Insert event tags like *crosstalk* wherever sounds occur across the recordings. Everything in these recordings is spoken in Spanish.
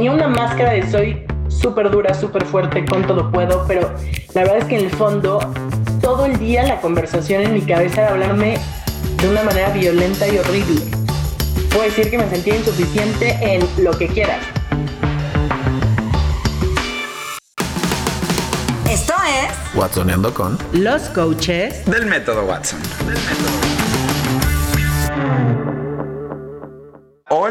tenía una máscara de soy súper dura, súper fuerte, con todo puedo, pero la verdad es que en el fondo todo el día la conversación en mi cabeza era hablarme de una manera violenta y horrible. Puedo decir que me sentía insuficiente en lo que quieras. Esto es Watsoneando con Los coaches del método Watson.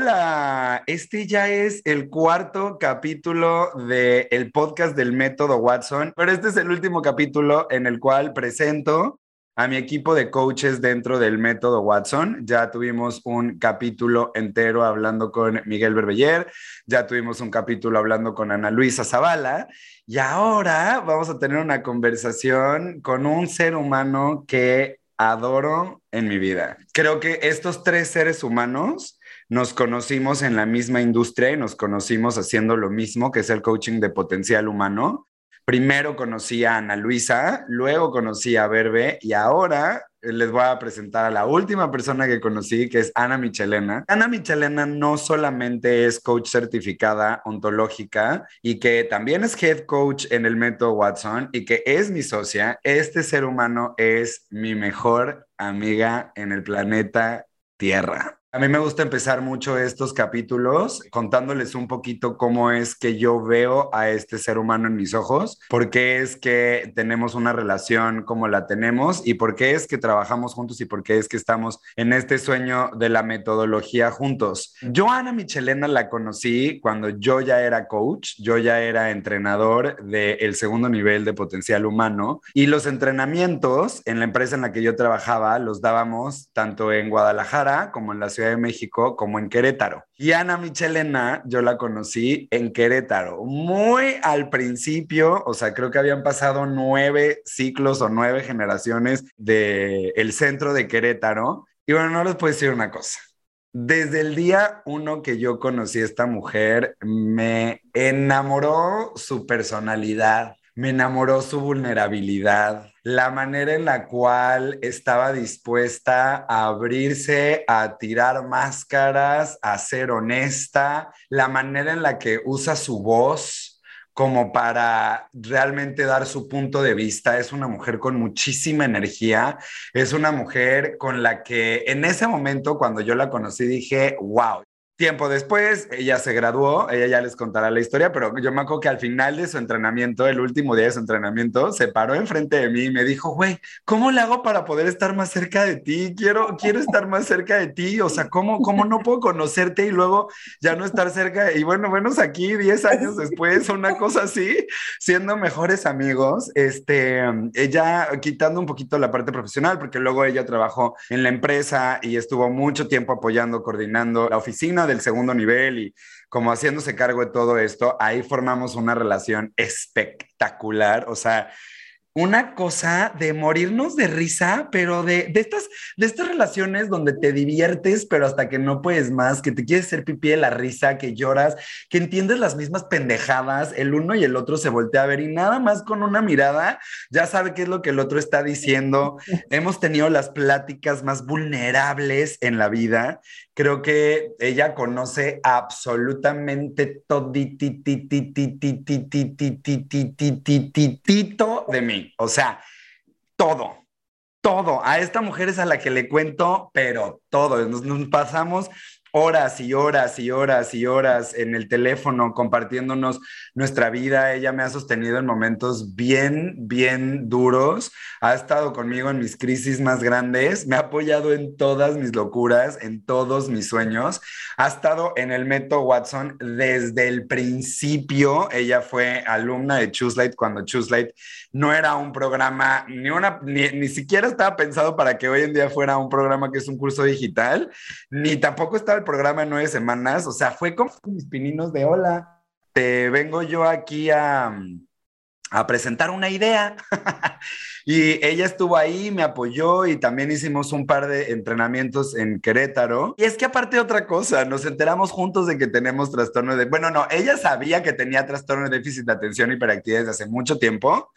Hola, este ya es el cuarto capítulo del podcast del método Watson, pero este es el último capítulo en el cual presento a mi equipo de coaches dentro del método Watson. Ya tuvimos un capítulo entero hablando con Miguel Berbeller, ya tuvimos un capítulo hablando con Ana Luisa Zavala y ahora vamos a tener una conversación con un ser humano que adoro en mi vida. Creo que estos tres seres humanos nos conocimos en la misma industria y nos conocimos haciendo lo mismo, que es el coaching de potencial humano. Primero conocí a Ana Luisa, luego conocí a Verbe y ahora les voy a presentar a la última persona que conocí, que es Ana Michelena. Ana Michelena no solamente es coach certificada ontológica y que también es head coach en el método Watson y que es mi socia, este ser humano es mi mejor amiga en el planeta Tierra. A mí me gusta empezar mucho estos capítulos contándoles un poquito cómo es que yo veo a este ser humano en mis ojos, por qué es que tenemos una relación como la tenemos y por qué es que trabajamos juntos y por qué es que estamos en este sueño de la metodología juntos. Yo Ana Michelena la conocí cuando yo ya era coach, yo ya era entrenador del segundo nivel de potencial humano y los entrenamientos en la empresa en la que yo trabajaba los dábamos tanto en Guadalajara como en la Ciudad de México como en Querétaro. Y Ana Michelena, yo la conocí en Querétaro, muy al principio, o sea, creo que habían pasado nueve ciclos o nueve generaciones del el centro de Querétaro. Y bueno, no les puedo decir una cosa. Desde el día uno que yo conocí a esta mujer, me enamoró su personalidad, me enamoró su vulnerabilidad, la manera en la cual estaba dispuesta a abrirse, a tirar máscaras, a ser honesta, la manera en la que usa su voz como para realmente dar su punto de vista. Es una mujer con muchísima energía, es una mujer con la que en ese momento cuando yo la conocí dije, wow, Tiempo después, ella se graduó, ella ya les contará la historia, pero yo me acuerdo que al final de su entrenamiento, el último día de su entrenamiento, se paró enfrente de mí y me dijo, güey, ¿cómo le hago para poder estar más cerca de ti? Quiero, quiero estar más cerca de ti, o sea, ¿cómo, ¿cómo no puedo conocerte y luego ya no estar cerca? Y bueno, bueno, aquí 10 años después, una cosa así, siendo mejores amigos, este, ella quitando un poquito la parte profesional, porque luego ella trabajó en la empresa y estuvo mucho tiempo apoyando, coordinando la oficina del segundo nivel y como haciéndose cargo de todo esto, ahí formamos una relación espectacular. O sea, una cosa de morirnos de risa, pero de, de, estas, de estas relaciones donde te diviertes, pero hasta que no puedes más, que te quieres hacer pipí de la risa, que lloras, que entiendes las mismas pendejadas, el uno y el otro se voltea a ver y nada más con una mirada ya sabe qué es lo que el otro está diciendo. *laughs* Hemos tenido las pláticas más vulnerables en la vida. Creo que ella conoce absolutamente todo de mí. O sea, todo, todo. A esta mujer es a la que le cuento, pero todo. Nos pasamos horas y horas y horas y horas en el teléfono compartiéndonos nuestra vida. Ella me ha sostenido en momentos bien, bien duros. Ha estado conmigo en mis crisis más grandes. Me ha apoyado en todas mis locuras, en todos mis sueños. Ha estado en el método Watson desde el principio. Ella fue alumna de Choose Light cuando Choose Light no era un programa, ni, una, ni, ni siquiera estaba pensado para que hoy en día fuera un programa que es un curso digital, ni tampoco estaba el programa en nueve semanas, o sea, fue como mis pininos de hola, te vengo yo aquí a, a presentar una idea. *laughs* y ella estuvo ahí, me apoyó y también hicimos un par de entrenamientos en Querétaro. Y es que aparte otra cosa, nos enteramos juntos de que tenemos trastorno de... Bueno, no, ella sabía que tenía trastorno de déficit de atención y hiperactividad desde hace mucho tiempo.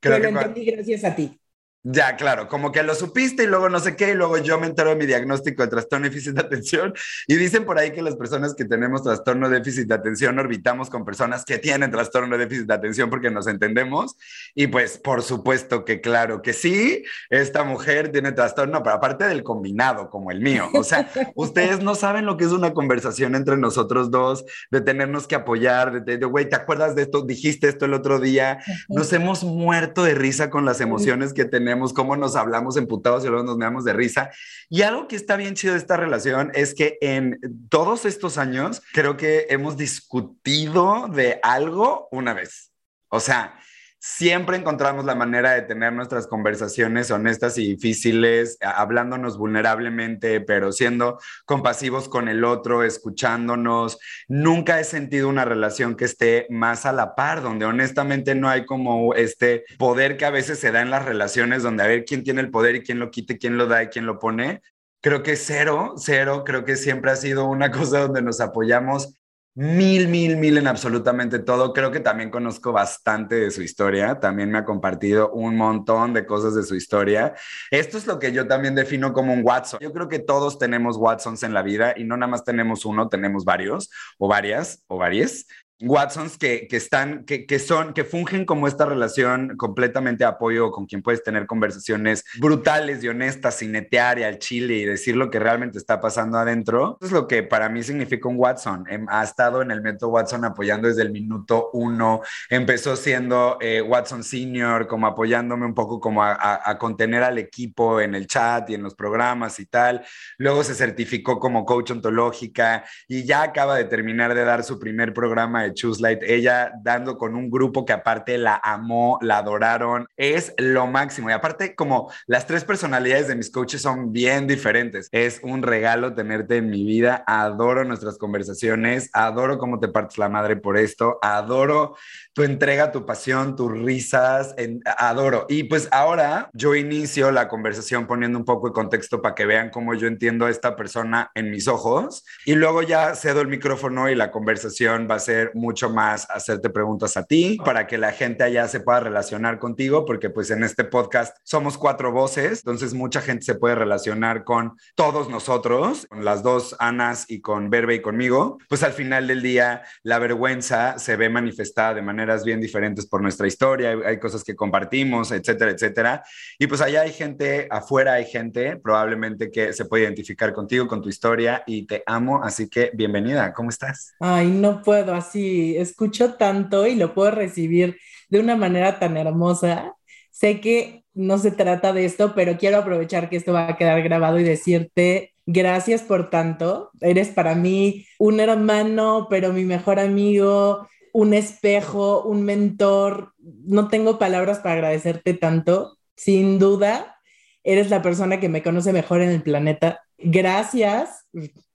Creo Pero que entendí gracias a ti. Ya, claro, como que lo supiste y luego no sé qué, y luego yo me entero de mi diagnóstico de trastorno de déficit de atención. Y dicen por ahí que las personas que tenemos trastorno de déficit de atención orbitamos con personas que tienen trastorno de déficit de atención porque nos entendemos. Y pues, por supuesto que claro que sí, esta mujer tiene trastorno, pero aparte del combinado, como el mío. O sea, *laughs* ustedes no saben lo que es una conversación entre nosotros dos, de tenernos que apoyar, de, güey, ¿te acuerdas de esto? Dijiste esto el otro día. Nos hemos muerto de risa con las emociones que tenemos cómo nos hablamos emputados y luego nos damos de risa. Y algo que está bien chido de esta relación es que en todos estos años creo que hemos discutido de algo una vez. O sea, siempre encontramos la manera de tener nuestras conversaciones honestas y difíciles, hablándonos vulnerablemente, pero siendo compasivos con el otro, escuchándonos. Nunca he sentido una relación que esté más a la par, donde honestamente no hay como este poder que a veces se da en las relaciones, donde a ver quién tiene el poder y quién lo quite, quién lo da y quién lo pone. Creo que cero, cero, creo que siempre ha sido una *laughs* cosa donde nos apoyamos mil, mil, mil en absolutamente todo. Creo que también conozco bastante de su historia. También me ha compartido un montón de cosas de su historia. Esto es lo que yo también defino como un Watson. Yo creo que todos tenemos Watsons en la vida y no nada más tenemos uno, tenemos varios o varias o varias. Watsons que, que están, que, que, son, que fungen como esta relación completamente de apoyo con quien puedes tener conversaciones brutales y honestas, sin netear y al chile y decir lo que realmente está pasando adentro. Eso es lo que para mí significa un Watson. Em, ha estado en el método Watson apoyando desde el minuto uno. Empezó siendo eh, Watson Senior, como apoyándome un poco como a, a, a contener al equipo en el chat y en los programas y tal. Luego se certificó como coach ontológica y ya acaba de terminar de dar su primer programa de Choose Light, ella dando con un grupo que aparte la amó, la adoraron, es lo máximo. Y aparte, como las tres personalidades de mis coaches son bien diferentes, es un regalo tenerte en mi vida. Adoro nuestras conversaciones, adoro cómo te partes la madre por esto, adoro tu entrega, tu pasión, tus risas, en, adoro. Y pues ahora yo inicio la conversación poniendo un poco de contexto para que vean cómo yo entiendo a esta persona en mis ojos y luego ya cedo el micrófono y la conversación va a ser mucho más hacerte preguntas a ti para que la gente allá se pueda relacionar contigo porque pues en este podcast somos cuatro voces, entonces mucha gente se puede relacionar con todos nosotros, con las dos Anas y con Verbe y conmigo, pues al final del día la vergüenza se ve manifestada de manera bien diferentes por nuestra historia, hay, cosas que compartimos, etcétera, etcétera. Y pues allá hay gente, afuera hay gente probablemente que se puede identificar contigo, con tu historia y te amo, así que bienvenida, ¿cómo estás? Ay, no puedo así, escucho tanto y lo puedo recibir de una manera tan hermosa. Sé que no se trata de esto, pero quiero aprovechar que esto va a quedar grabado y decirte gracias por tanto. Eres para mí un hermano, pero mi mejor amigo, un espejo, un mentor. No tengo palabras para agradecerte tanto. Sin duda, eres la persona que me conoce mejor en el planeta. Gracias,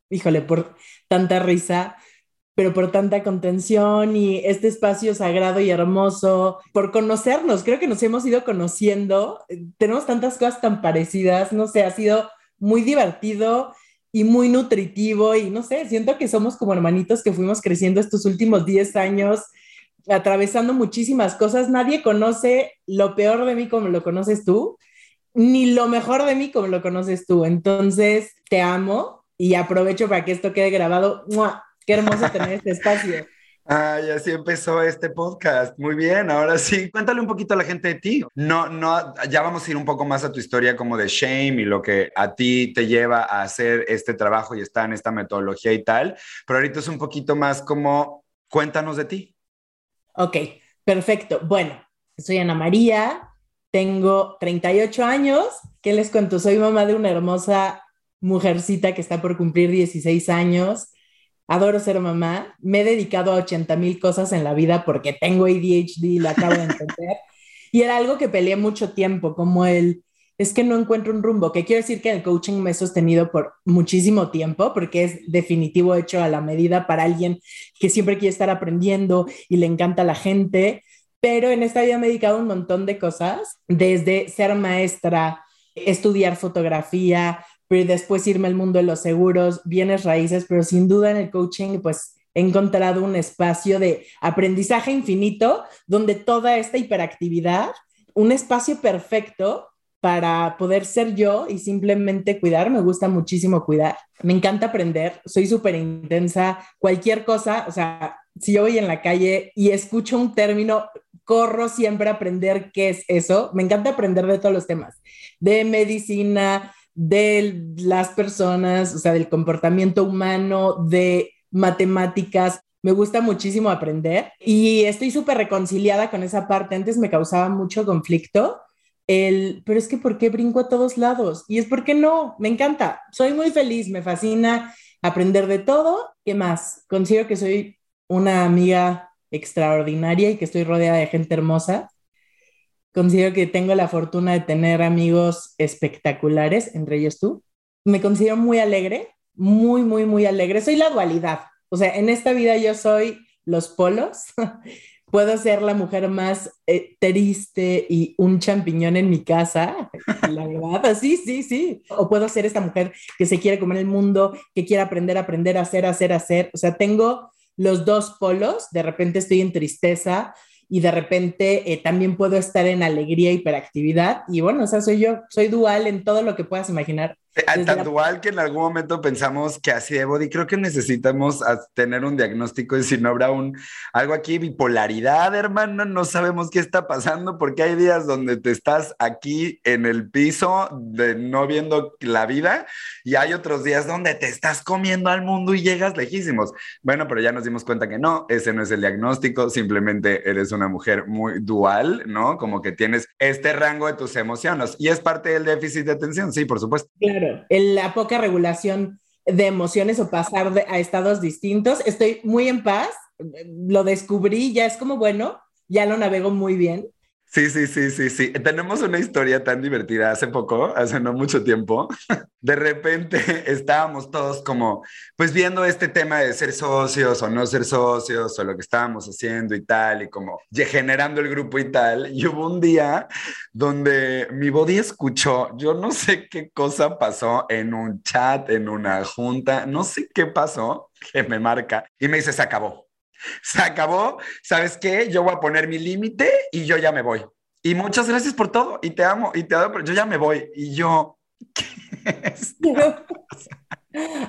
híjole, por tanta risa, pero por tanta contención y este espacio sagrado y hermoso, por conocernos. Creo que nos hemos ido conociendo. Tenemos tantas cosas tan parecidas. No sé, ha sido muy divertido y muy nutritivo y no sé, siento que somos como hermanitos que fuimos creciendo estos últimos 10 años, atravesando muchísimas cosas. Nadie conoce lo peor de mí como lo conoces tú, ni lo mejor de mí como lo conoces tú. Entonces, te amo y aprovecho para que esto quede grabado. Qué hermoso tener este espacio. Ay, así empezó este podcast. Muy bien, ahora sí. Cuéntale un poquito a la gente de ti. No, no, ya vamos a ir un poco más a tu historia como de shame y lo que a ti te lleva a hacer este trabajo y estar en esta metodología y tal. Pero ahorita es un poquito más como, cuéntanos de ti. Ok, perfecto. Bueno, soy Ana María, tengo 38 años. ¿Qué les cuento? Soy mamá de una hermosa mujercita que está por cumplir 16 años adoro ser mamá, me he dedicado a 80 mil cosas en la vida porque tengo ADHD, lo acabo de entender, y era algo que peleé mucho tiempo, como el, es que no encuentro un rumbo, que quiero decir que el coaching me he sostenido por muchísimo tiempo, porque es definitivo hecho a la medida para alguien que siempre quiere estar aprendiendo y le encanta la gente, pero en esta vida me he dedicado a un montón de cosas, desde ser maestra, estudiar fotografía, después irme al mundo de los seguros, bienes raíces, pero sin duda en el coaching, pues he encontrado un espacio de aprendizaje infinito donde toda esta hiperactividad, un espacio perfecto para poder ser yo y simplemente cuidar. Me gusta muchísimo cuidar. Me encanta aprender. Soy súper intensa. Cualquier cosa, o sea, si yo voy en la calle y escucho un término, corro siempre a aprender qué es eso. Me encanta aprender de todos los temas, de medicina, de las personas, o sea, del comportamiento humano, de matemáticas. Me gusta muchísimo aprender y estoy súper reconciliada con esa parte. Antes me causaba mucho conflicto el, pero es que ¿por qué brinco a todos lados? Y es porque no, me encanta, soy muy feliz, me fascina aprender de todo. ¿Qué más? Considero que soy una amiga extraordinaria y que estoy rodeada de gente hermosa. Considero que tengo la fortuna de tener amigos espectaculares, entre ellos tú. Me considero muy alegre, muy, muy, muy alegre. Soy la dualidad. O sea, en esta vida yo soy los polos *laughs* puedo ser la mujer más eh, triste y un champiñón en mi casa, la verdad, sí, sí, sí. O puedo ser esta mujer que se quiere comer el mundo, que quiere aprender, aprender, hacer, hacer, hacer. O sea, tengo los dos polos, de repente estoy en tristeza y de repente eh, también puedo estar en alegría, hiperactividad. Y bueno, o sea, soy yo, soy dual en todo lo que puedas imaginar. Eh, tan dual que en algún momento pensamos que así de body, creo que necesitamos tener un diagnóstico y si no habrá un algo aquí, bipolaridad, hermano, no sabemos qué está pasando porque hay días donde te estás aquí en el piso de no viendo la vida y hay otros días donde te estás comiendo al mundo y llegas lejísimos. Bueno, pero ya nos dimos cuenta que no, ese no es el diagnóstico, simplemente eres una mujer muy dual, ¿no? Como que tienes este rango de tus emociones y es parte del déficit de atención, sí, por supuesto. Claro la poca regulación de emociones o pasar a estados distintos. Estoy muy en paz, lo descubrí, ya es como, bueno, ya lo navego muy bien. Sí, sí, sí, sí, sí. Tenemos una historia tan divertida hace poco, hace no mucho tiempo. *laughs* De repente estábamos todos como, pues viendo este tema de ser socios o no ser socios o lo que estábamos haciendo y tal, y como generando el grupo y tal. Y hubo un día donde mi body escuchó, yo no sé qué cosa pasó en un chat, en una junta, no sé qué pasó, que me marca y me dice, se acabó *laughs* se acabó, ¿sabes qué? Yo voy a poner mi límite y yo ya me voy. Y muchas gracias por todo y te amo y te adoro, pero yo ya me voy. Y yo, *laughs* ¿qué es?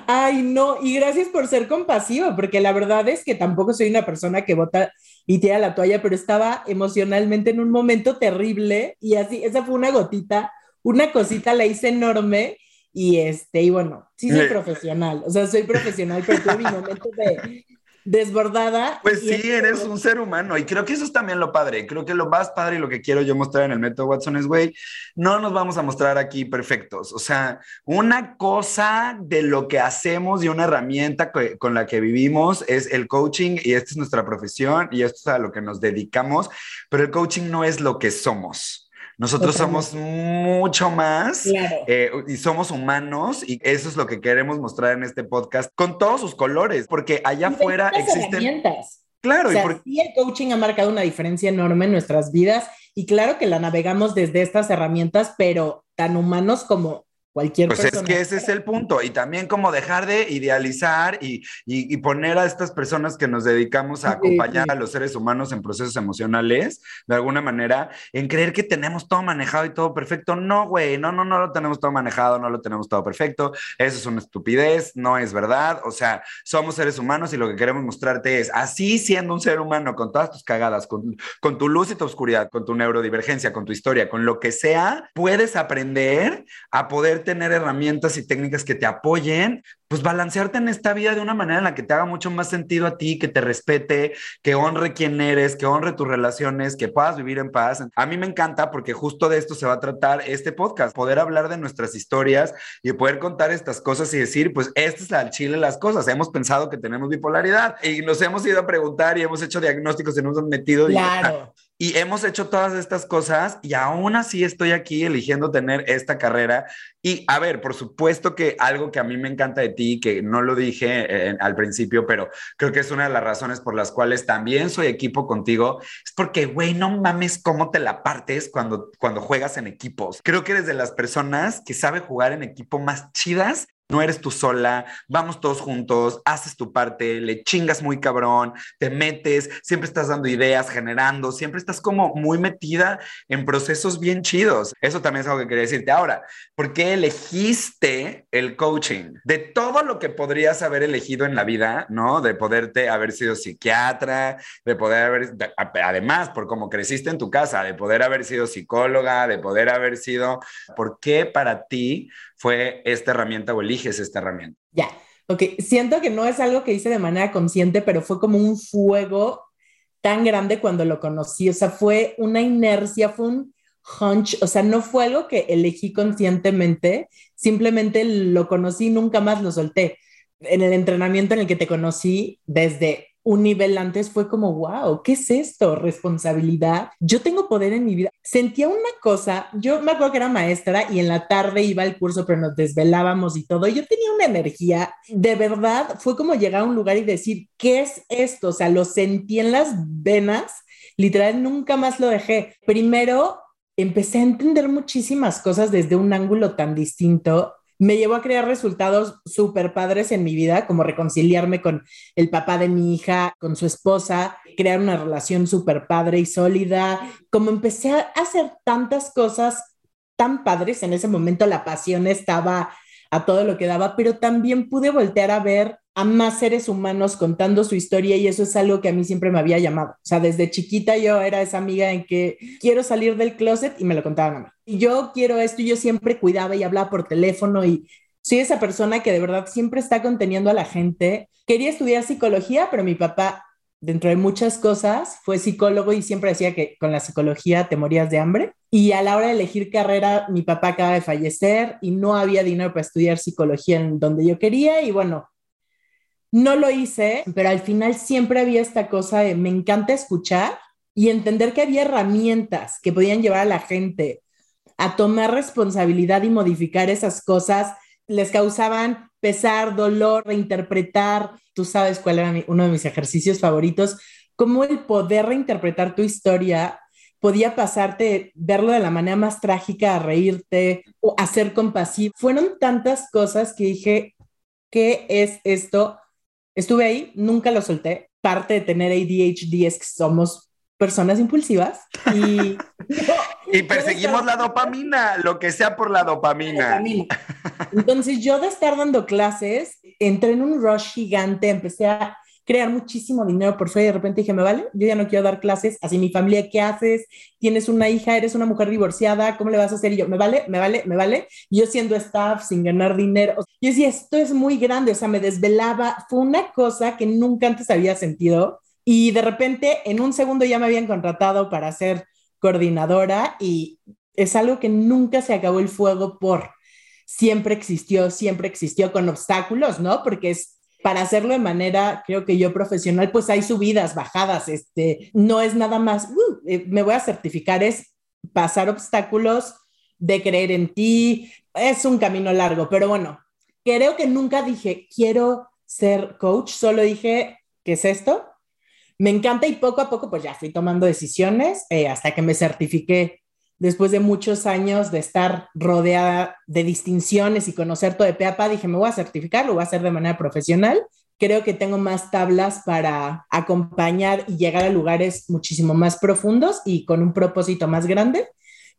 Ay, no, y gracias por ser compasivo, porque la verdad es que tampoco soy una persona que vota y tira la toalla, pero estaba emocionalmente en un momento terrible y así, esa fue una gotita, una cosita la hice enorme y este, y bueno, sí soy profesional, o sea, soy profesional, pero tuve mi momento de, desbordada. Pues sí, eres un ser humano y creo que eso es también lo padre. Creo que lo más padre y lo que quiero yo mostrar en el método Watson es, güey, no nos vamos a mostrar aquí perfectos. O sea, una cosa de lo que hacemos y una herramienta con la que vivimos es el coaching y esta es nuestra profesión y esto es a lo que nos dedicamos, pero el coaching no es lo que somos. Nosotros somos mucho más eh, y somos humanos y eso es lo que queremos mostrar en este podcast con todos sus colores, porque allá afuera existen... Herramientas. Claro, y por... sí el coaching ha marcado una diferencia enorme en nuestras vidas y claro que la navegamos desde estas herramientas, pero tan humanos como Cualquier pues es que ese es el punto. Y también como dejar de idealizar y, y, poner a estas personas que nos dedicamos a acompañar a los seres humanos en procesos emocionales, de alguna manera, en creer que tenemos todo manejado y todo perfecto. No, güey, no, no, no lo tenemos todo manejado, no lo tenemos todo perfecto. Eso es una estupidez, no es verdad. O sea, somos seres humanos y lo que queremos mostrarte es, así siendo un ser humano, con todas tus cagadas, con, con tu luz y tu oscuridad, con tu neurodivergencia, con tu historia, con lo que sea, puedes aprender a poder tener herramientas y técnicas que te apoyen, pues balancearte en esta vida de una manera en la que te haga mucho más sentido a ti, que te respete, que honre quién eres, que honre tus relaciones, que puedas vivir en paz. A mí me encanta porque justo de esto se va a tratar este podcast, poder hablar de nuestras historias y poder contar estas cosas y decir, pues este es al chile las cosas. Hemos pensado que tenemos bipolaridad y nos hemos ido a preguntar y hemos hecho diagnósticos y nos hemos metido. Claro. Y hemos hecho todas estas cosas y aún así estoy aquí eligiendo tener esta carrera. Y a ver, por supuesto que algo que a mí me encanta de ti, que no lo dije eh, al principio, pero creo que es una de las razones por las cuales también soy equipo contigo, es porque, güey, no mames cómo te la partes cuando, cuando juegas en equipos. Creo que eres de las personas que sabe jugar en equipo más chidas no eres tú sola, vamos todos juntos, haces tu parte, le chingas muy cabrón, te metes, siempre estás dando ideas, generando, siempre estás como muy metida en procesos bien chidos. Eso también es algo que quería decirte. Ahora, ¿por qué elegiste el coaching? De todo lo que podrías haber elegido en la vida, ¿no? De poderte haber sido psiquiatra, de poder haber, además, por cómo creciste en tu casa, de poder haber sido psicóloga, de poder haber sido, ¿por qué para ti fue esta herramienta o eliges esta herramienta? Ya, ok, siento que no es algo que hice de manera consciente, pero fue como un fuego tan grande cuando lo conocí, o sea, fue una inercia, fue un hunch, o sea, no fue algo que elegí conscientemente, simplemente lo conocí y nunca más lo solté. En el entrenamiento en el que te conocí, desde un nivel antes fue como, wow, ¿qué es esto? Responsabilidad. Yo tengo poder en mi vida. Sentía una cosa, yo me acuerdo que era maestra y en la tarde iba al curso, pero nos desvelábamos y todo. yo tenía una energía, de verdad, fue como llegar a un lugar y decir, ¿qué es esto? O sea, lo sentí en las venas, literal, nunca más lo dejé. Primero, empecé a entender muchísimas cosas desde un ángulo tan distinto me llevó a crear resultados súper padres en mi vida, como reconciliarme con el papá de mi hija, con su esposa, crear una relación súper padre y sólida, como empecé a hacer tantas cosas tan padres, en ese momento la pasión estaba a todo lo que daba, pero también pude voltear a ver a más seres humanos contando su historia y eso es algo que a mí siempre me había llamado. O sea, desde chiquita yo era esa amiga en que quiero salir del closet y me lo contaban a mí. Y yo quiero esto y yo siempre cuidaba y hablaba por teléfono y soy esa persona que de verdad siempre está conteniendo a la gente. Quería estudiar psicología, pero mi papá, dentro de muchas cosas, fue psicólogo y siempre decía que con la psicología te morías de hambre. Y a la hora de elegir carrera, mi papá acaba de fallecer y no había dinero para estudiar psicología en donde yo quería y bueno, no lo hice, pero al final siempre había esta cosa de me encanta escuchar y entender que había herramientas que podían llevar a la gente a tomar responsabilidad y modificar esas cosas. Les causaban pesar, dolor, reinterpretar. Tú sabes cuál era uno de mis ejercicios favoritos, cómo el poder reinterpretar tu historia podía pasarte, verlo de la manera más trágica, a reírte o a ser compasivo. Fueron tantas cosas que dije, ¿qué es esto? Estuve ahí, nunca lo solté. Parte de tener ADHD es que somos personas impulsivas y... *laughs* y perseguimos la dopamina, lo que sea por la dopamina. Entonces yo de estar dando clases, entré en un rush gigante, empecé a crear muchísimo dinero por fuera y de repente dije, me vale, yo ya no quiero dar clases, así mi familia, ¿qué haces? Tienes una hija, eres una mujer divorciada, ¿cómo le vas a hacer? Y yo, me vale, me vale, me vale. yo siendo staff, sin ganar dinero. Yo decía, esto es muy grande, o sea, me desvelaba, fue una cosa que nunca antes había sentido y de repente en un segundo ya me habían contratado para ser coordinadora y es algo que nunca se acabó el fuego por siempre existió, siempre existió con obstáculos, ¿no? Porque es para hacerlo de manera, creo que yo profesional, pues hay subidas, bajadas, este, no es nada más, uh, eh, me voy a certificar, es pasar obstáculos de creer en ti, es un camino largo, pero bueno, creo que nunca dije, quiero ser coach, solo dije, ¿qué es esto? Me encanta y poco a poco pues ya fui tomando decisiones eh, hasta que me certifiqué después de muchos años de estar rodeada de distinciones y conocer todo de PEAPA, dije, me voy a certificar, lo voy a hacer de manera profesional. Creo que tengo más tablas para acompañar y llegar a lugares muchísimo más profundos y con un propósito más grande.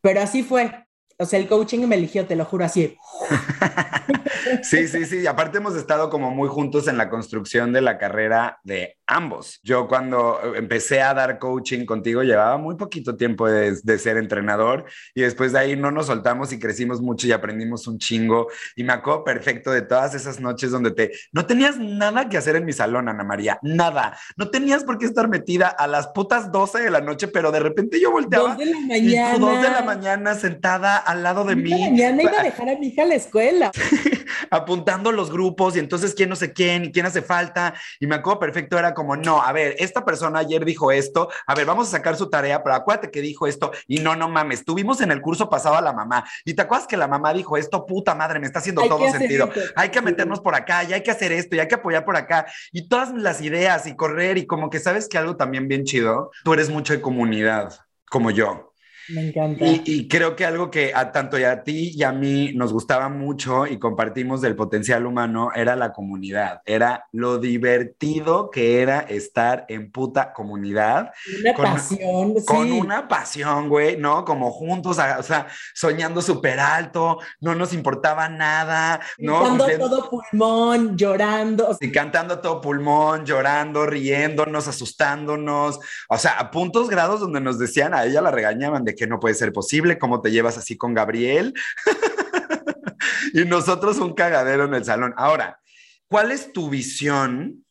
Pero así fue. O sea, el coaching me eligió, te lo juro, así. *laughs* sí, sí, sí. Aparte hemos estado como muy juntos en la construcción de la carrera de ambos. Yo cuando empecé a dar coaching contigo llevaba muy poquito tiempo de, ser entrenador y después de ahí no nos soltamos y crecimos mucho y aprendimos un chingo. Y me acuerdo perfecto de todas esas noches donde te... No tenías nada que hacer en mi salón, Ana María. Nada. No tenías por qué estar metida a las putas 12 de la noche, pero de repente yo volteaba. Dos de la mañana. Y dos de la mañana sentada al lado de mí. mañana iba a dejar a mi hija a la escuela. *laughs* Apuntando los grupos y entonces quién no sé quién y quién hace falta. Y me acuerdo perfecto, era como, no, a ver, esta persona ayer dijo esto, a ver, vamos a sacar su tarea, pero acuérdate que dijo esto y no, no mames, tuvimos en el curso pasado a la mamá y te acuerdas que la mamá dijo esto, puta madre, me está haciendo todo sentido. Hay que meternos por acá y hay que hacer esto y hay que apoyar por acá y todas las ideas y correr y como que sabes que algo también bien chido, tú eres mucho de comunidad, como yo. Me encanta. Y, creo que algo que a tanto y a ti y a mí nos gustaba mucho y compartimos del potencial humano era la comunidad, era lo divertido que era estar en puta comunidad. Una pasión, Con una pasión, güey, ¿no? Como juntos, o sea, soñando súper alto, no nos importaba nada, ¿no? Cantando todo pulmón, llorando. Y cantando todo pulmón, llorando, riéndonos, asustándonos, o sea, a puntos grados donde nos decían, a ella la regañaban de que no puede ser posible, cómo te llevas así con Gabriel. *laughs* y nosotros un cagadero en el salón. Ahora, ¿cuál es tu visión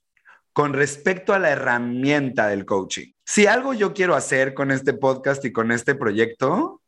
con respecto a la herramienta del coaching? Si algo yo quiero hacer con este podcast y con este proyecto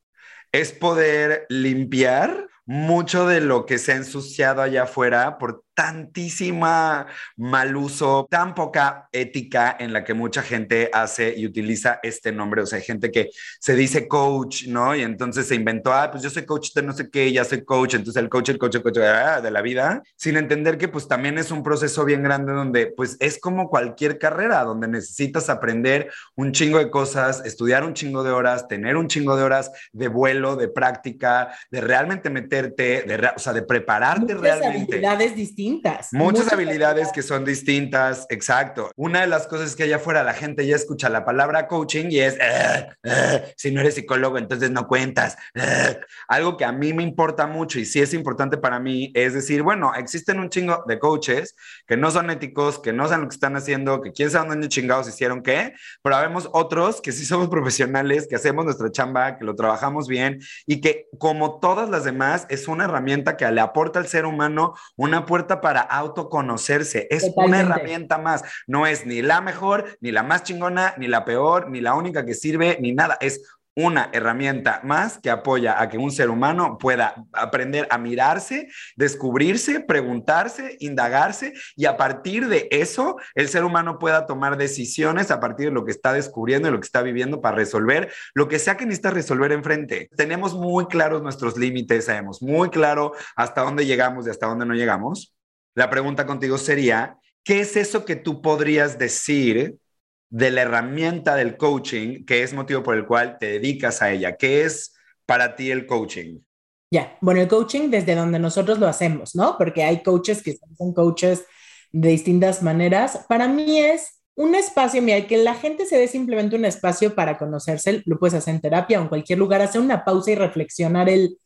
es poder limpiar mucho de lo que se ha ensuciado allá afuera por tantísima mal uso, tan poca ética en la que mucha gente hace y utiliza este nombre. O sea, hay gente que se dice coach, ¿no? Y entonces se inventó, ah, pues yo soy coach de no sé qué, ya soy coach, entonces el coach, el coach, el coach ah, de la vida, sin entender que pues también es un proceso bien grande donde pues es como cualquier carrera, donde necesitas aprender un chingo de cosas, estudiar un chingo de horas, tener un chingo de horas de vuelo, de práctica, de realmente meterte, de, o sea, de prepararte Muchas realmente. habilidades distintas Muchas, habilidades que son distintas, exacto. Una de las cosas que allá afuera la gente ya escucha la palabra coaching y es, eh, eh, si no eres psicólogo, entonces no cuentas. Eh". Algo que a mí me importa mucho y sí es importante para mí es decir, bueno, existen un chingo de coaches que no son éticos, que no saben lo que están haciendo, que quién sabe dónde chingados hicieron qué, pero vemos otros que sí somos *laughs* profesionales, que hacemos nuestra chamba, que lo trabajamos bien y que como todas las demás es una herramienta que le aporta al ser humano una puerta para autoconocerse. Es una herramienta más. No es ni la mejor, ni la más chingona, ni la peor, ni la única que sirve, ni nada. Es una herramienta más que apoya a que un ser humano pueda aprender a mirarse, descubrirse, preguntarse, indagarse y a partir de eso el ser humano pueda tomar decisiones a partir de lo que está descubriendo y lo que está viviendo para resolver lo que sea que necesita resolver enfrente. Tenemos muy claros nuestros límites, sabemos muy claro hasta dónde llegamos y hasta dónde no llegamos. La pregunta contigo sería, ¿qué es eso que tú podrías decir de la herramienta del coaching que es motivo por el cual te dedicas a ella? ¿Qué es para ti el coaching? Ya, bueno, el coaching desde donde nosotros lo hacemos, ¿no? Porque hay coaches que son coaches de distintas maneras. Para mí es un espacio, mira, que la gente se dé simplemente un espacio para conocerse, lo puedes hacer en terapia o en cualquier lugar, hacer una pausa y reflexionar el,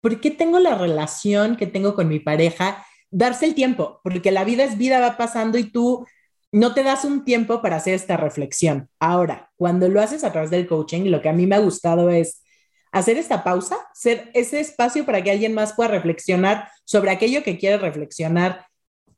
¿por qué tengo la relación que tengo con mi pareja? Darse el tiempo, porque la vida es vida, va pasando y tú no te das un tiempo para hacer esta reflexión. Ahora, cuando lo haces a través del coaching, lo que a mí me ha gustado es hacer esta pausa, ser ese espacio para que alguien más pueda reflexionar sobre aquello que quiere reflexionar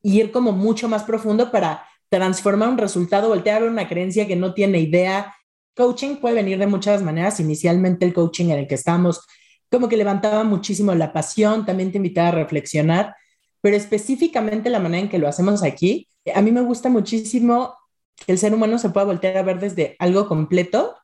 y ir como mucho más profundo para transformar un resultado, voltear una creencia que no tiene idea. Coaching puede venir de muchas maneras. Inicialmente el coaching en el que estamos como que levantaba muchísimo la pasión, también te invitaba a reflexionar pero específicamente la manera en que lo hacemos aquí, a mí me gusta muchísimo que el ser humano se pueda voltear a ver desde algo completo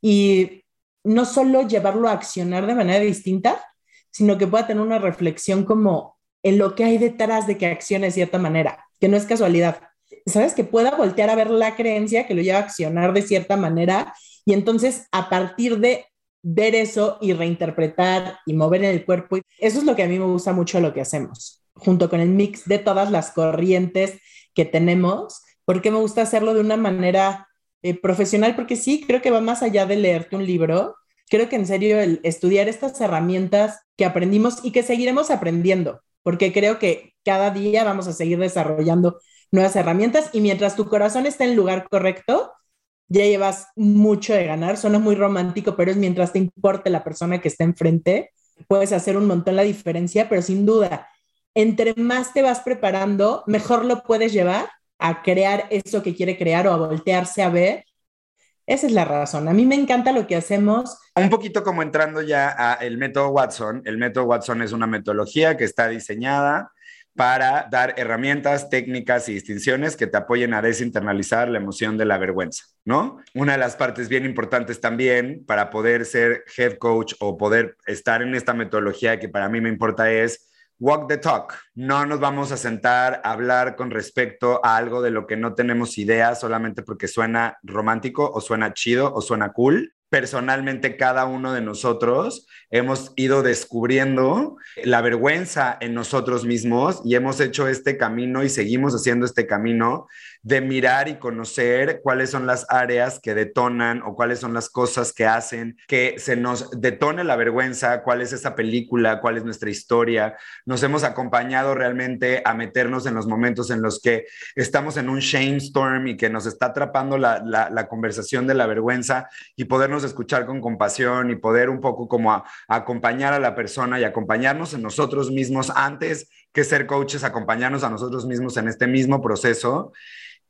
y no solo llevarlo a accionar de manera distinta, sino que pueda tener una reflexión como en lo que hay detrás de que accione de cierta manera, que no es casualidad. ¿Sabes? Que pueda voltear a ver la creencia que lo lleva a accionar de cierta manera y entonces a partir de ver eso y reinterpretar y mover en el cuerpo, eso es lo que a mí me gusta mucho lo que hacemos junto con el mix de todas las corrientes que tenemos, porque me gusta hacerlo de una manera eh, profesional, porque sí, creo que va más allá de leerte un libro. Creo que en serio el estudiar estas herramientas que aprendimos y que seguiremos aprendiendo, porque creo que cada día vamos a seguir desarrollando nuevas herramientas y mientras tu corazón está en el lugar correcto, ya llevas mucho de ganar. Suena muy romántico, pero es mientras te importe la persona que está enfrente, puedes hacer un montón la diferencia, pero sin duda, entre más te vas preparando, mejor lo puedes llevar a crear eso que quiere crear o a voltearse a ver. Esa es la razón. A mí me encanta lo que hacemos. Un poquito como entrando ya a el método Watson. El método Watson es una metodología que está diseñada para dar herramientas, técnicas y distinciones que te apoyen a desinternalizar la emoción de la vergüenza, ¿no? Una de las partes bien importantes también para poder ser head coach o poder estar en esta metodología que para mí me importa es Walk the talk. No nos vamos a sentar a hablar con respecto a algo de lo que no tenemos idea solamente porque suena romántico o suena chido o suena cool. personalmente cada uno de nosotros hemos ido descubriendo la vergüenza en nosotros mismos y hemos hecho este camino y seguimos haciendo este camino de mirar y conocer cuáles son las áreas que detonan o cuáles son las cosas que hacen que se nos detone la vergüenza, cuál es esa película, cuál es nuestra historia. Nos hemos acompañado realmente a meternos en los momentos en los que estamos en un shame storm y que nos está atrapando la, la conversación de la vergüenza y podernos escuchar con compasión y poder un poco como acompañar a la persona y acompañarnos en nosotros mismos antes que ser coaches, acompañarnos a nosotros mismos en este mismo proceso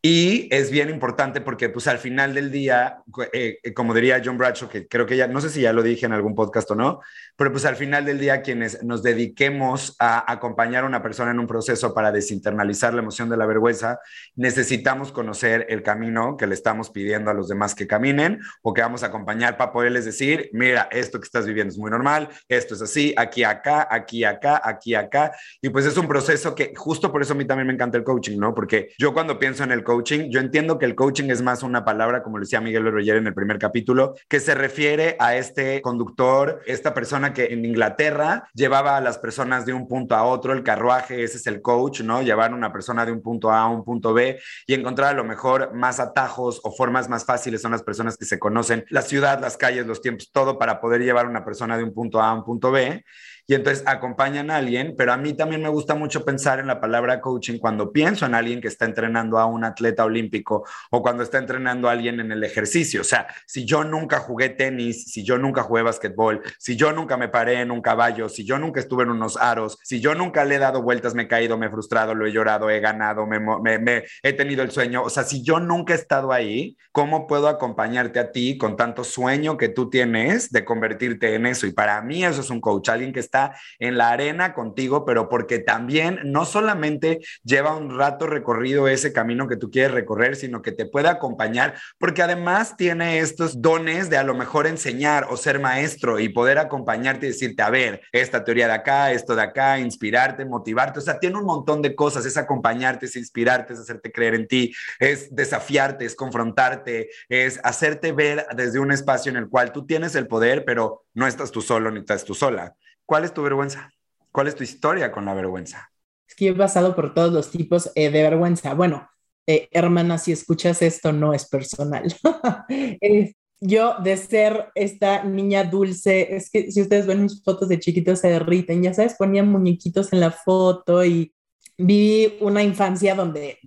y es bien importante porque pues al final del día, eh, eh, como diría John Bradshaw, que creo que ya, no sé si ya lo dije en algún podcast o no, pero pues al final del día quienes nos dediquemos a acompañar a una persona en un proceso para desinternalizar la emoción de la vergüenza, necesitamos conocer el camino que le estamos pidiendo a los demás que caminen o que vamos a acompañar para poderles decir, mira, esto que estás viviendo es muy normal, esto es así, aquí, acá, aquí, acá, aquí, acá. Y pues es un proceso que justo por eso a mí también me encanta el coaching, ¿no? Porque yo cuando pienso en el coaching. Yo entiendo que el coaching es más una palabra, como le decía Miguel Roger en el primer capítulo, que se refiere a este conductor, esta persona que en Inglaterra llevaba a las personas de un punto a otro, el carruaje, ese es el coach, ¿no? Llevar a una persona de un punto A a un punto B y encontrar a lo mejor más atajos o formas más fáciles son las personas que se conocen la ciudad, las calles, los tiempos, todo para poder llevar a una persona de un punto A a un punto B y entonces acompañan a alguien, pero a mí también me gusta mucho pensar en la palabra coaching cuando pienso en alguien que está entrenando a un atleta olímpico o cuando está entrenando a alguien en el ejercicio. O sea, si yo nunca jugué tenis, si yo nunca jugué basquetbol, si yo nunca me paré en un caballo, si yo nunca estuve en unos aros, si yo nunca le he dado vueltas, me he caído, me he frustrado, lo he llorado, he ganado, me, me he tenido el sueño. O sea, si yo nunca he estado ahí, ¿cómo puedo acompañarte a ti con tanto sueño que tú tienes de convertirte en eso? Y para mí eso es un coach, alguien que está en la arena contigo, pero porque también no solamente lleva un rato recorrido ese camino que tú quieres recorrer, sino que te puede acompañar, porque además tiene estos dones de a lo mejor enseñar o ser maestro y poder acompañarte y decirte, a ver, esta teoría de acá, esto de acá, inspirarte, motivarte, o sea, tiene un montón de cosas, es acompañarte, es inspirarte, es hacerte creer en ti, es desafiarte, es confrontarte, es hacerte ver desde un espacio en el cual tú tienes el poder, pero no estás tú solo ni estás tú sola. ¿Cuál es tu vergüenza? ¿Cuál es tu historia con la vergüenza? Es que he pasado por todos los tipos eh, de vergüenza. Bueno, eh, hermana, si escuchas esto, no es personal. *laughs* yo de ser esta niña dulce, es que si ustedes ven mis fotos de chiquitos se derriten, ya sabes, ponían muñequitos en la foto y viví una infancia donde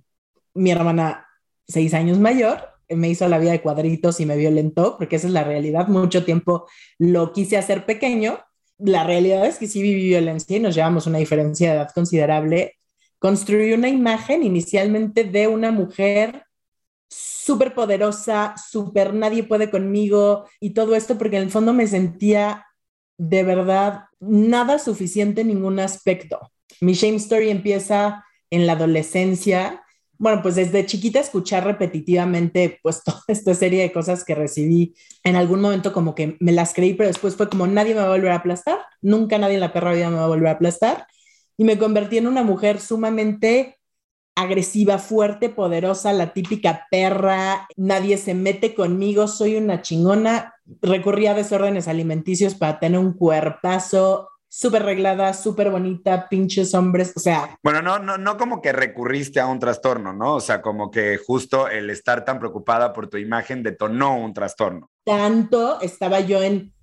mi hermana, seis años mayor, me hizo la vida de cuadritos y me violentó, porque esa es la realidad. Mucho tiempo lo quise hacer pequeño la realidad es que sí viví violencia y nos llevamos una diferencia de edad considerable. Construí una imagen inicialmente de una mujer súper poderosa, súper nadie puede conmigo y todo esto porque en el fondo me sentía de verdad nada suficiente en ningún aspecto. Mi shame story empieza en la adolescencia bueno, pues desde chiquita escuchar repetitivamente pues *laughs* toda esta serie de cosas que recibí, en algún momento como que me las creí, pero después fue como nadie me va a volver a aplastar, nunca nadie en la perra vida me va a volver a aplastar, y me convertí en una mujer sumamente agresiva, fuerte, poderosa, la típica perra, nadie se mete conmigo, soy una chingona, recurría a desórdenes alimenticios para tener un cuerpazo, súper reglada, súper bonita, pinches hombres, o sea. Bueno, no, no, no como que recurriste a un trastorno, ¿no? O sea, como que justo el estar tan preocupada por tu imagen detonó un trastorno. Tanto estaba yo en,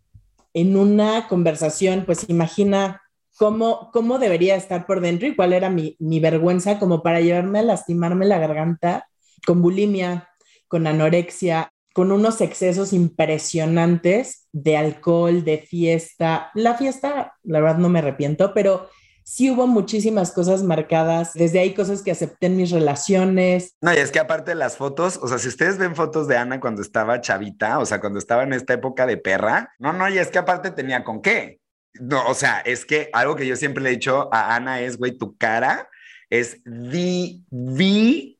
en una conversación, pues imagina cómo, cómo debería estar por dentro y cuál era mi, mi vergüenza como para llevarme a lastimarme la garganta con bulimia, con anorexia, con unos excesos impresionantes de alcohol, de fiesta. La fiesta, la verdad no me arrepiento, pero sí hubo muchísimas cosas marcadas. Desde ahí cosas que acepté en mis relaciones. No, y es que aparte de las fotos, o sea, si ustedes ven fotos de Ana cuando estaba chavita, o sea, cuando estaba en esta época de perra, no, no, y es que aparte tenía con qué. No, o sea, es que algo que yo siempre le he dicho a Ana es, güey, tu cara es divina,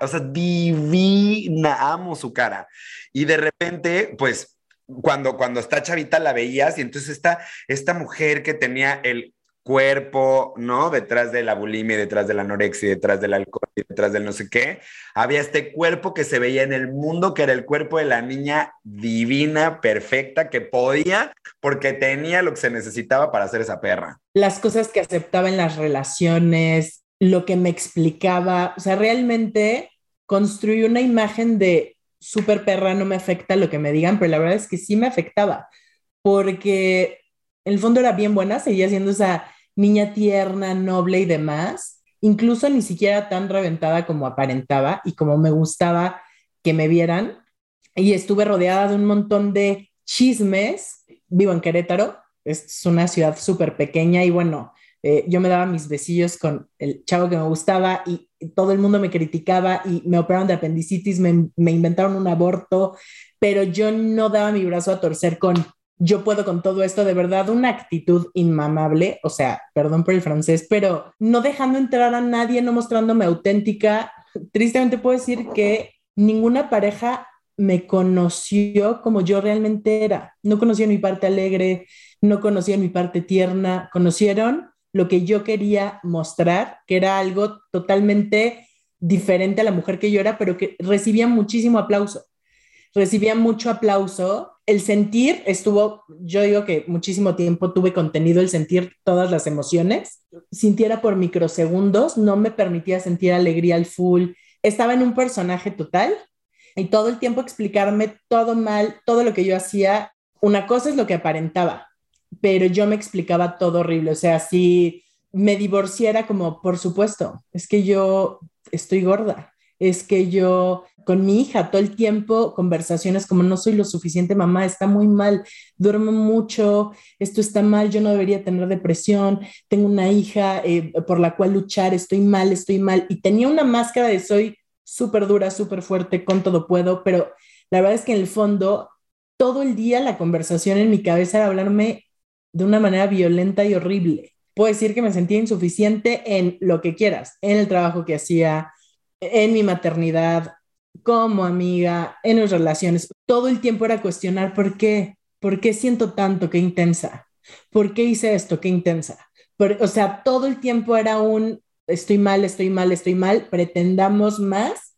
o sea, divina, amo su cara. Y de repente, pues, cuando, cuando está chavita la veías y entonces esta, esta mujer que tenía el cuerpo, ¿no? Detrás de la bulimia, detrás de la anorexia, detrás del alcohol, detrás del no sé qué, había este cuerpo que se veía en el mundo, que era el cuerpo de la niña divina, perfecta, que podía, porque tenía lo que se necesitaba para hacer esa perra. Las cosas que aceptaba en las relaciones, lo que me explicaba, o sea, realmente construí una imagen de súper perra, no me afecta lo que me digan, pero la verdad es que sí me afectaba, porque en el fondo era bien buena, seguía siendo esa niña tierna, noble y demás, incluso ni siquiera tan reventada como aparentaba y como me gustaba que me vieran. Y estuve rodeada de un montón de chismes. Vivo en Querétaro, es una ciudad súper pequeña y bueno, eh, yo me daba mis besillos con el chavo que me gustaba y todo el mundo me criticaba y me operaron de apendicitis, me, me inventaron un aborto, pero yo no daba mi brazo a torcer con yo puedo con todo esto, de verdad, una actitud inmamable, o sea, perdón por el francés, pero no dejando entrar a nadie, no mostrándome auténtica. Tristemente puedo decir que ninguna pareja me conoció como yo realmente era. No conocían mi parte alegre, no conocían mi parte tierna, conocieron lo que yo quería mostrar, que era algo totalmente diferente a la mujer que yo era, pero que recibía muchísimo aplauso. Recibía mucho aplauso el sentir estuvo, yo digo que muchísimo tiempo tuve contenido el sentir todas las emociones. Sintiera por microsegundos, no me permitía sentir alegría al full. Estaba en un personaje total y todo el tiempo explicarme todo mal, todo lo que yo hacía. Una cosa es lo que aparentaba, pero yo me explicaba todo horrible. O sea, si me divorciara como, por supuesto, es que yo estoy gorda, es que yo con mi hija todo el tiempo conversaciones como no soy lo suficiente mamá, está muy mal, duermo mucho, esto está mal, yo no debería tener depresión, tengo una hija eh, por la cual luchar, estoy mal, estoy mal. Y tenía una máscara de soy súper dura, súper fuerte, con todo puedo, pero la verdad es que en el fondo todo el día la conversación en mi cabeza era hablarme de una manera violenta y horrible. Puedo decir que me sentía insuficiente en lo que quieras, en el trabajo que hacía, en mi maternidad, como amiga, en las relaciones. Todo el tiempo era cuestionar por qué, por qué siento tanto, qué intensa, por qué hice esto, qué intensa. o sea, todo el tiempo era un estoy mal, estoy mal, estoy mal, pretendamos más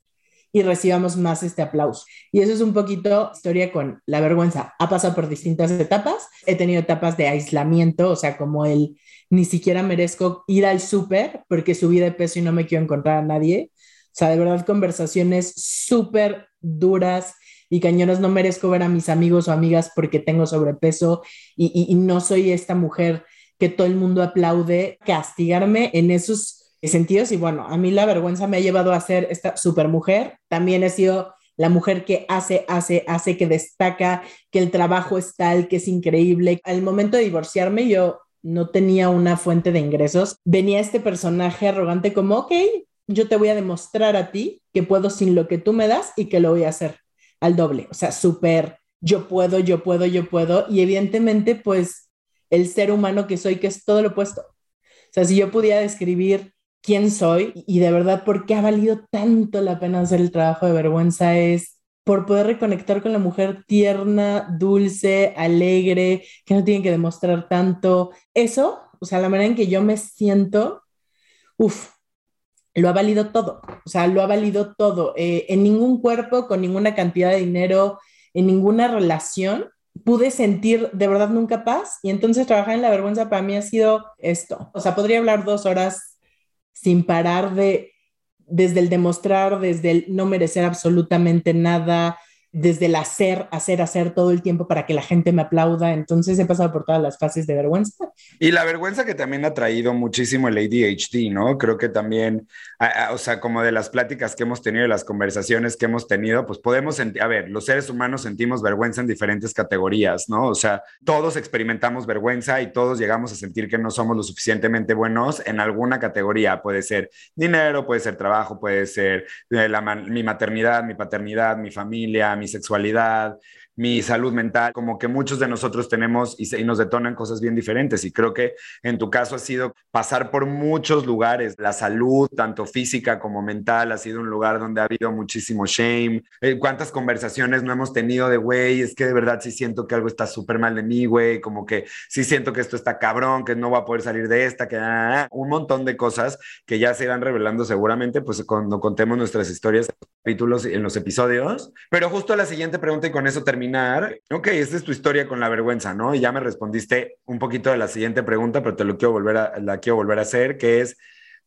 y recibamos más este aplauso. Y eso es un poquito historia con la vergüenza. Ha pasado por distintas etapas. He tenido etapas de aislamiento, o sea, como el ni siquiera merezco ir al súper porque subí de peso y no me quiero encontrar a nadie. O sea, de verdad, conversaciones súper duras y cañonas. No merezco ver a mis amigos o amigas porque tengo sobrepeso y, no soy esta mujer que todo el mundo aplaude. Castigarme en esos sentidos. Y bueno, a mí la vergüenza me ha llevado a ser esta super mujer. También he sido la mujer que hace, hace, hace, que destaca, que el trabajo es tal, que es increíble. Al momento de divorciarme, yo no tenía una fuente de ingresos. Venía este personaje arrogante como, ok, yo te voy a demostrar a ti que puedo sin lo que tú me das y que lo voy a hacer al doble. O sea, súper, yo puedo, yo puedo, yo puedo. Y evidentemente, pues, el ser humano que soy, que es todo lo opuesto. O sea, si yo pudiera describir quién soy y de verdad por qué ha valido tanto la pena hacer el trabajo de vergüenza es por poder reconectar con la mujer tierna, dulce, alegre, que no tiene que demostrar tanto. Eso, o sea, la manera en que yo me siento, uff, lo ha valido todo, o sea, lo ha valido todo. Eh, en ningún cuerpo, con ninguna cantidad de dinero, en ninguna relación, pude sentir de verdad nunca paz y entonces trabajar en la vergüenza para mí ha sido esto. O sea, podría hablar dos horas sin parar de, desde el demostrar, desde el no merecer absolutamente nada, desde el hacer, hacer, hacer todo el tiempo para que la gente me aplauda. Entonces he pasado por todas las fases de vergüenza. Y la vergüenza que también ha traído muchísimo el ADHD, ¿no? Creo que también, o sea, como de las pláticas que hemos tenido, las conversaciones que hemos tenido, pues podemos a ver, los seres humanos sentimos vergüenza en diferentes categorías, ¿no? O sea, todos experimentamos vergüenza y todos llegamos a sentir que no somos lo suficientemente buenos en alguna categoría. Puede ser dinero, puede ser trabajo, puede ser eh, mi maternidad, mi paternidad, mi familia, mi sexualidad, mi salud mental, como que muchos de nosotros tenemos y, y, nos detonan cosas bien diferentes. Y creo que en tu caso ha sido pasar por muchos lugares. La salud, tanto física como mental, ha sido un lugar donde ha habido muchísimo shame. Eh, ¿Cuántas conversaciones no hemos tenido de, güey, es que de verdad sí siento que algo está súper mal de mí, güey, como que sí siento que esto está cabrón, que no va a poder salir de esta, que ah, un montón de cosas que ya se irán revelando seguramente, pues cuando contemos nuestras historias, capítulos en los episodios. Pero justo la siguiente pregunta y con eso termino ok, esta es tu historia con la vergüenza, ¿no? Y ya me respondiste un poquito de la siguiente pregunta, pero te lo quiero volver a, la quiero volver a hacer, que es,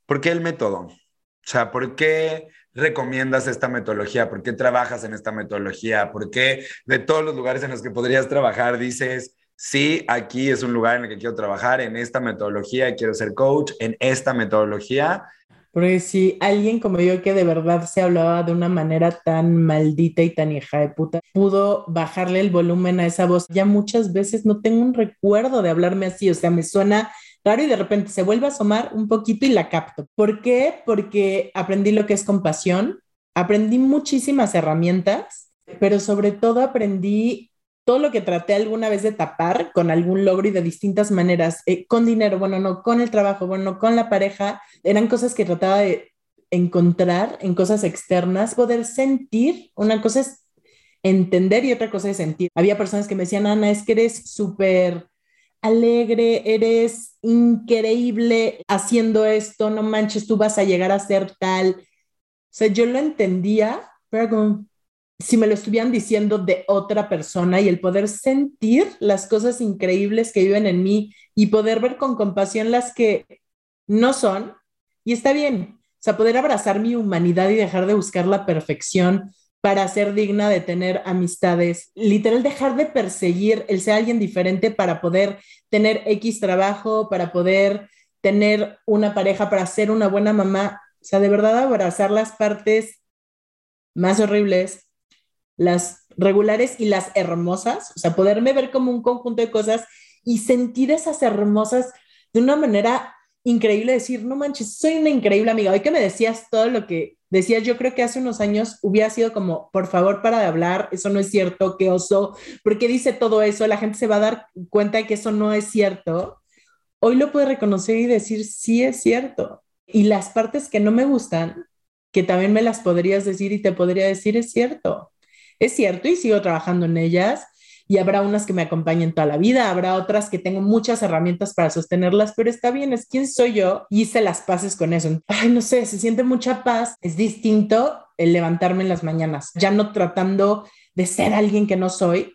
¿por qué el método? O sea, ¿por qué recomiendas esta metodología? ¿Por qué trabajas en esta metodología? ¿Por qué de todos los lugares en los que podrías trabajar dices, sí, aquí es un lugar en el que quiero trabajar, en esta metodología, quiero ser coach, en esta metodología? Porque si alguien como yo que de verdad se hablaba de una manera tan maldita y tan hija de puta, pudo bajarle el volumen a esa voz, ya muchas veces no tengo un recuerdo de hablarme así, o sea, me suena raro y de repente se vuelve a asomar un poquito y la capto. ¿Por qué? Porque aprendí lo que es compasión, aprendí muchísimas herramientas, pero sobre todo aprendí todo lo que traté alguna vez de tapar con algún logro y de distintas maneras, eh, con dinero, bueno, no, con el trabajo, bueno, con la pareja, eran cosas que trataba de encontrar en cosas externas, poder sentir, una cosa es entender y otra cosa es sentir. Había personas que me decían, Ana, es que eres súper alegre, eres increíble haciendo esto, no manches, tú vas a llegar a ser tal. O sea, yo lo entendía, pero si me lo estuvieran diciendo de otra persona y el poder sentir las cosas increíbles que viven en mí y poder ver con compasión las que no son, y está bien, o sea, poder abrazar mi humanidad y dejar de buscar la perfección para ser digna de tener amistades, literal dejar de perseguir el ser alguien diferente para poder tener X trabajo, para poder tener una pareja, para ser una buena mamá, o sea, de verdad abrazar las partes más horribles las regulares y las hermosas, o sea, poderme ver como un conjunto de cosas y sentir esas hermosas de una manera increíble, decir, no manches, soy una increíble amiga. Hoy que me decías todo lo que decías, yo creo que hace unos años hubiera sido como, por favor, para de hablar, eso no es cierto, qué oso, porque dice todo eso, la gente se va a dar cuenta de que eso no es cierto. Hoy lo puedo reconocer y decir, sí es cierto. Y las partes que no me gustan, que también me las podrías decir y te podría decir, es cierto es cierto y sigo trabajando en ellas y habrá unas que me acompañen toda la vida, habrá otras que tengo muchas herramientas para sostenerlas, pero está bien, es quién soy yo hice las paces con eso. Ay, no sé, se siente mucha paz, es distinto el levantarme en las mañanas, ya no tratando de ser alguien que no soy.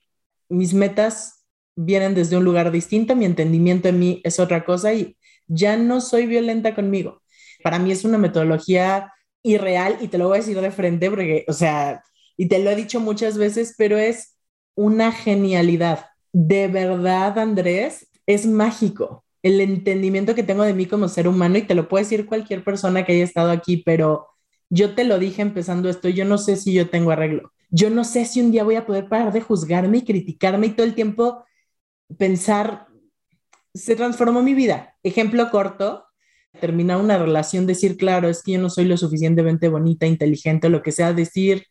Mis metas vienen desde un lugar distinto, mi entendimiento en mí es otra cosa y ya no soy violenta conmigo. Para mí es una metodología irreal y te lo voy a decir de frente porque, o sea, y te lo he dicho muchas veces, pero es una genialidad. De verdad, Andrés, es mágico el entendimiento que tengo de mí como ser humano y te lo puede decir cualquier persona que haya estado aquí, pero yo te lo dije empezando esto, yo no sé si yo tengo arreglo. Yo no sé si un día voy a poder parar de juzgarme y criticarme y todo el tiempo pensar, se transformó mi vida. Ejemplo corto, terminar una relación, decir, claro, es que yo no soy lo suficientemente bonita, inteligente, lo que sea, decir,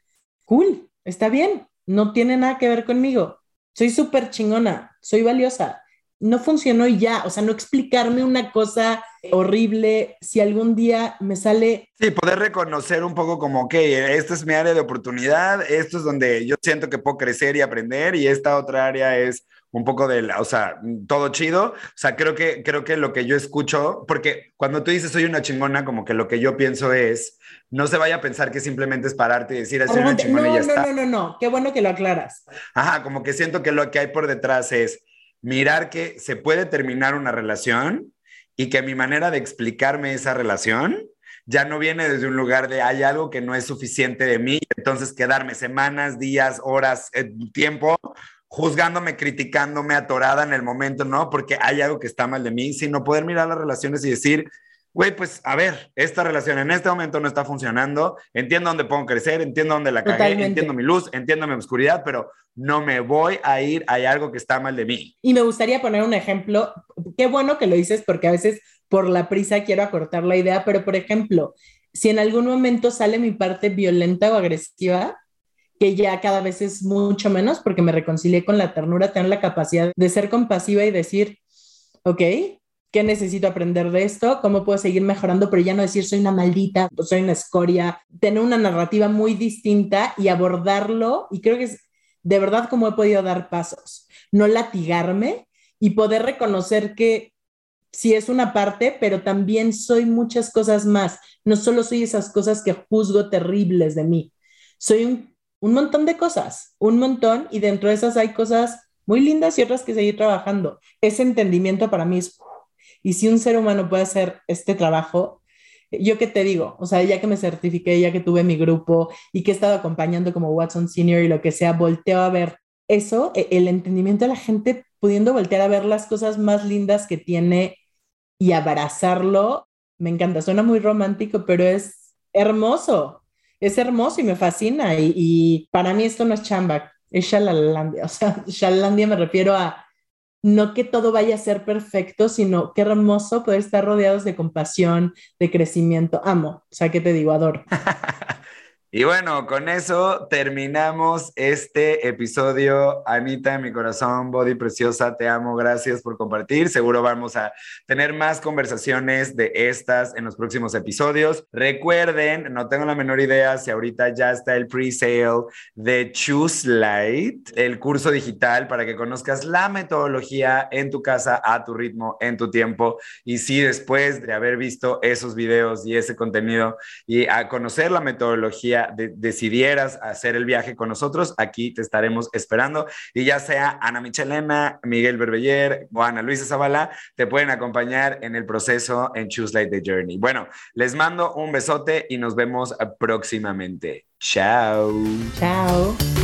cool, está bien, no tiene nada que ver conmigo. Soy súper chingona, soy valiosa. No funcionó y ya, o sea, no explicarme una cosa horrible si algún día me sale. Sí, poder reconocer un poco como, que esta es mi área de oportunidad, esto es donde yo siento que puedo crecer y aprender y esta otra área es un poco de, o sea, todo chido. O sea, creo que, creo que lo que yo escucho, porque cuando tú dices soy una chingona, como que lo que yo pienso es, no se vaya a pensar que simplemente es pararte y decir, soy una chingona no, y ya no, está. No, no, no, qué bueno que lo aclaras. Ajá, como que siento que lo que hay por detrás es mirar que se puede terminar una relación y que mi manera de explicarme esa relación ya no viene desde un lugar de hay algo que no es suficiente de mí, entonces quedarme semanas, días, horas, eh, tiempo juzgándome, criticándome, atorada en el momento, ¿no? Porque hay algo que está mal de mí, sino poder mirar las relaciones y decir, güey, pues a ver, esta relación en este momento no está funcionando, entiendo dónde puedo crecer, entiendo dónde la cagué, entiendo mi luz, entiendo mi oscuridad, pero no me voy a ir, hay algo que está mal de mí. Y me gustaría poner un ejemplo, qué bueno que lo dices porque a veces por la prisa quiero acortar la idea, pero por ejemplo, si en algún momento sale mi parte violenta o agresiva, que ya cada vez es mucho menos porque me reconcilié con la ternura, tener la capacidad de ser compasiva y decir, ok, ¿qué necesito aprender de esto? ¿Cómo puedo seguir mejorando? Pero ya no decir soy una maldita, soy una escoria, tener una narrativa muy distinta y abordarlo. Y creo que es de verdad como he podido dar pasos, no latigarme y poder reconocer que sí es una parte, pero también soy muchas cosas más. No solo soy esas cosas que juzgo terribles de mí. Soy un, un montón de cosas, un montón, y dentro de esas hay cosas muy lindas y otras que seguir trabajando. Ese entendimiento para mí es y si un ser humano puede hacer este trabajo, yo qué te digo, o sea, ya que me certifiqué, ya que tuve mi grupo y que he estado acompañando como Watson Senior y lo que sea, volteo a ver eso, e, el entendimiento de la gente pudiendo voltear a ver las cosas más lindas que tiene y abrazarlo, me encanta, suena muy romántico, pero es hermoso, es hermoso y me fascina y, para mí esto no es chamba, es Shalalandia, o sea, *laughs* Shalalandia me refiero a no que todo vaya a ser perfecto, sino qué hermoso poder estar rodeados de compasión, de crecimiento. Amo, o sea, ¿qué te digo? Adoro. *laughs* Y bueno, con eso terminamos este episodio. Anita, mi corazón, Body Preciosa, te amo, gracias por compartir. Seguro vamos a tener más conversaciones de estas en los próximos episodios. Recuerden, no tengo la menor idea si ahorita ya está el pre-sale de Choose Light, el curso digital para que conozcas la metodología en tu casa, a tu ritmo, en tu tiempo. Y si después de haber visto esos videos y ese contenido y a conocer la metodología, decidieras hacer el viaje con nosotros, aquí te estaremos esperando. Y ya sea Ana Michelena, Miguel Berbeller o Ana Luisa Zavala, te pueden acompañar en el proceso en Choose Light the Journey. Bueno, les mando un besote y nos vemos próximamente. Chao. Chao.